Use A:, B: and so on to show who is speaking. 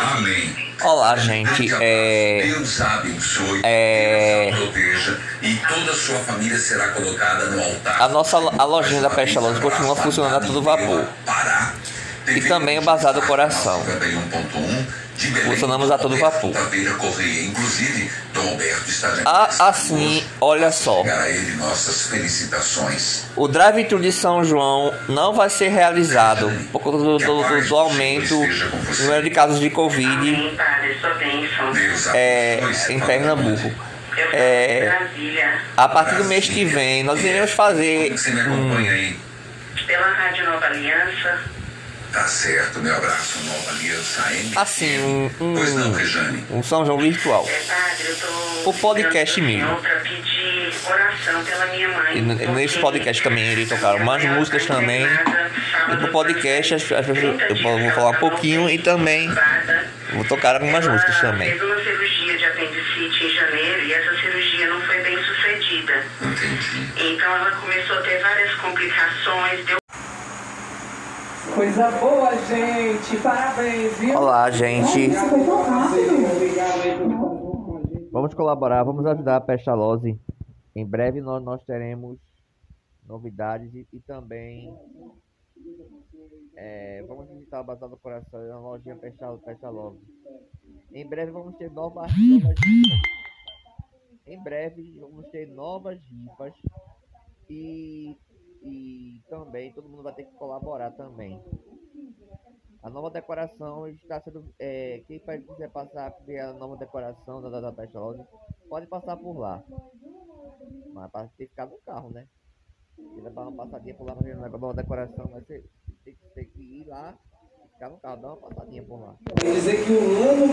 A: Amém.
B: Olá, gente. É,
A: Deus abençoe,
B: É.
A: Deus a proteja e toda a sua família será colocada no altar.
B: A nossa a lojinha da Pestalozzi continua funcionando a todo vapor.
A: Pará.
B: E também o Bazar do Coração.
A: 51.1 de Belém,
B: Funcionamos a todo vapor.
A: Inclusive,
B: Ah, assim, olha só. O drive-thru de São João não vai ser realizado por conta do, do- do- do aumento no número de casos de Covid é, em. Pernambuco. É, a partir do mês que vem, nós iremos fazer
A: Como você me acompanha aí?
C: pela Rádio Nova Aliança.
A: Tá certo, meu abraço, Nova Aliança AM.
B: assim um,
A: Pois não,
B: um,
A: Rejane.
B: um São João virtual.
C: É, Padre, eu tô.
B: O podcast mesmo.
C: Pra pedir oração pela minha mãe.
B: E nesse podcast também irei tocar
C: minha
B: umas
C: mãe, ela
B: músicas
C: tá
B: também. E pro podcast as- as eu vou falar um pouquinho e também vou tocar algumas músicas também.
C: fez uma cirurgia de apendicite em janeiro e essa cirurgia não foi bem sucedida.
A: Entendi.
C: Então ela começou a ter várias complicações. Deu
D: Coisa boa, gente! Parabéns, viu?
B: Olá, gente. Vamos colaborar, vamos ajudar a Pestalozzi. Em breve nós, nós teremos novidades e, e também é, vamos visitar o Bazar do Coração e a lojinha Pestal- Pestalozzi. Em breve vamos ter novas, novas rifas. Em breve vamos ter novas rifas e, e também todo mundo vai ter que colaborar também. A nova decoração está sendo. É, quem quiser passar por ver a nova decoração da, da, da Pestalozzi, pode passar por lá. Mas para ter que ficar no carro, né? Se dar uma passadinha por lá pra ver a nova decoração, vai ser, tem, que- tem ir lá, ficar no carro, dar uma passadinha por lá.
D: Quer dizer que o ano